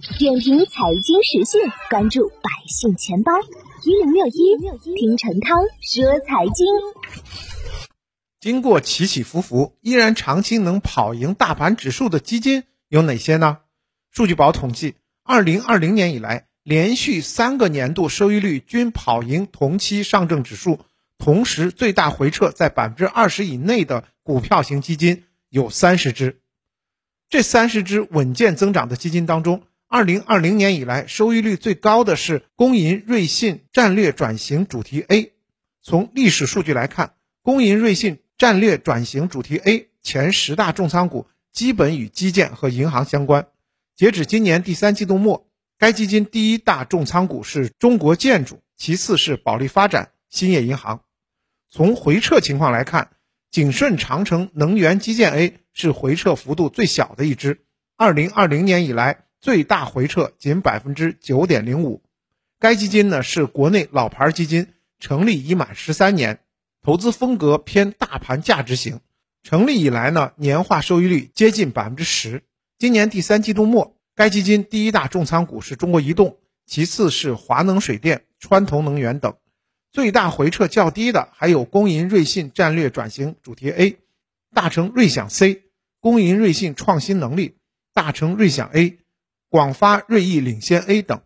点评财经时讯，关注百姓钱包一零六一，听陈涛说财经。经过起起伏伏，依然长期能跑赢大盘指数的基金有哪些呢？数据宝统计，二零二零年以来，连续三个年度收益率均跑赢同期上证指数，同时最大回撤在百分之二十以内的股票型基金有三十只。这三十只稳健增长的基金当中，二零二零年以来收益率最高的是工银瑞信战略转型主题 A。从历史数据来看，工银瑞信战略转型主题 A 前十大重仓股基本与基建和银行相关。截止今年第三季度末，该基金第一大重仓股是中国建筑，其次是保利发展、兴业银行。从回撤情况来看，景顺长城能源基建 A 是回撤幅度最小的一支，二零二零年以来最大回撤仅百分之九点零五。该基金呢是国内老牌基金，成立已满十三年。投资风格偏大盘价值型，成立以来呢，年化收益率接近百分之十。今年第三季度末，该基金第一大重仓股是中国移动，其次是华能水电、川投能源等。最大回撤较低的还有工银瑞信战略转型主题 A、大成瑞享 C、工银瑞信创新能力、大成瑞享 A、广发瑞意领先 A 等。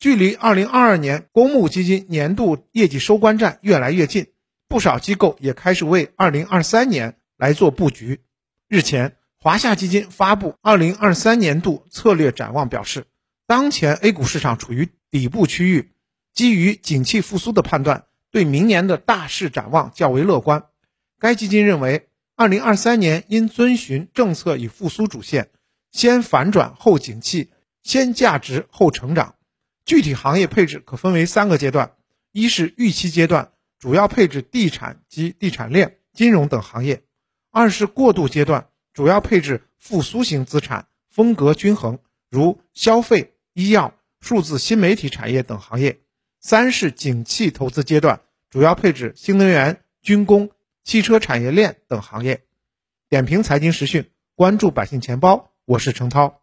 距离二零二二年公募基金年度业绩收官战越来越近。不少机构也开始为二零二三年来做布局。日前，华夏基金发布二零二三年度策略展望，表示，当前 A 股市场处于底部区域，基于景气复苏的判断，对明年的大势展望较为乐观。该基金认为，二零二三年应遵循政策与复苏主线，先反转后景气，先价值后成长。具体行业配置可分为三个阶段：一是预期阶段。主要配置地产及地产链、金融等行业；二是过渡阶段，主要配置复苏型资产，风格均衡，如消费、医药、数字新媒体产业等行业；三是景气投资阶段，主要配置新能源、军工、汽车产业链等行业。点评财经时讯，关注百姓钱包，我是程涛。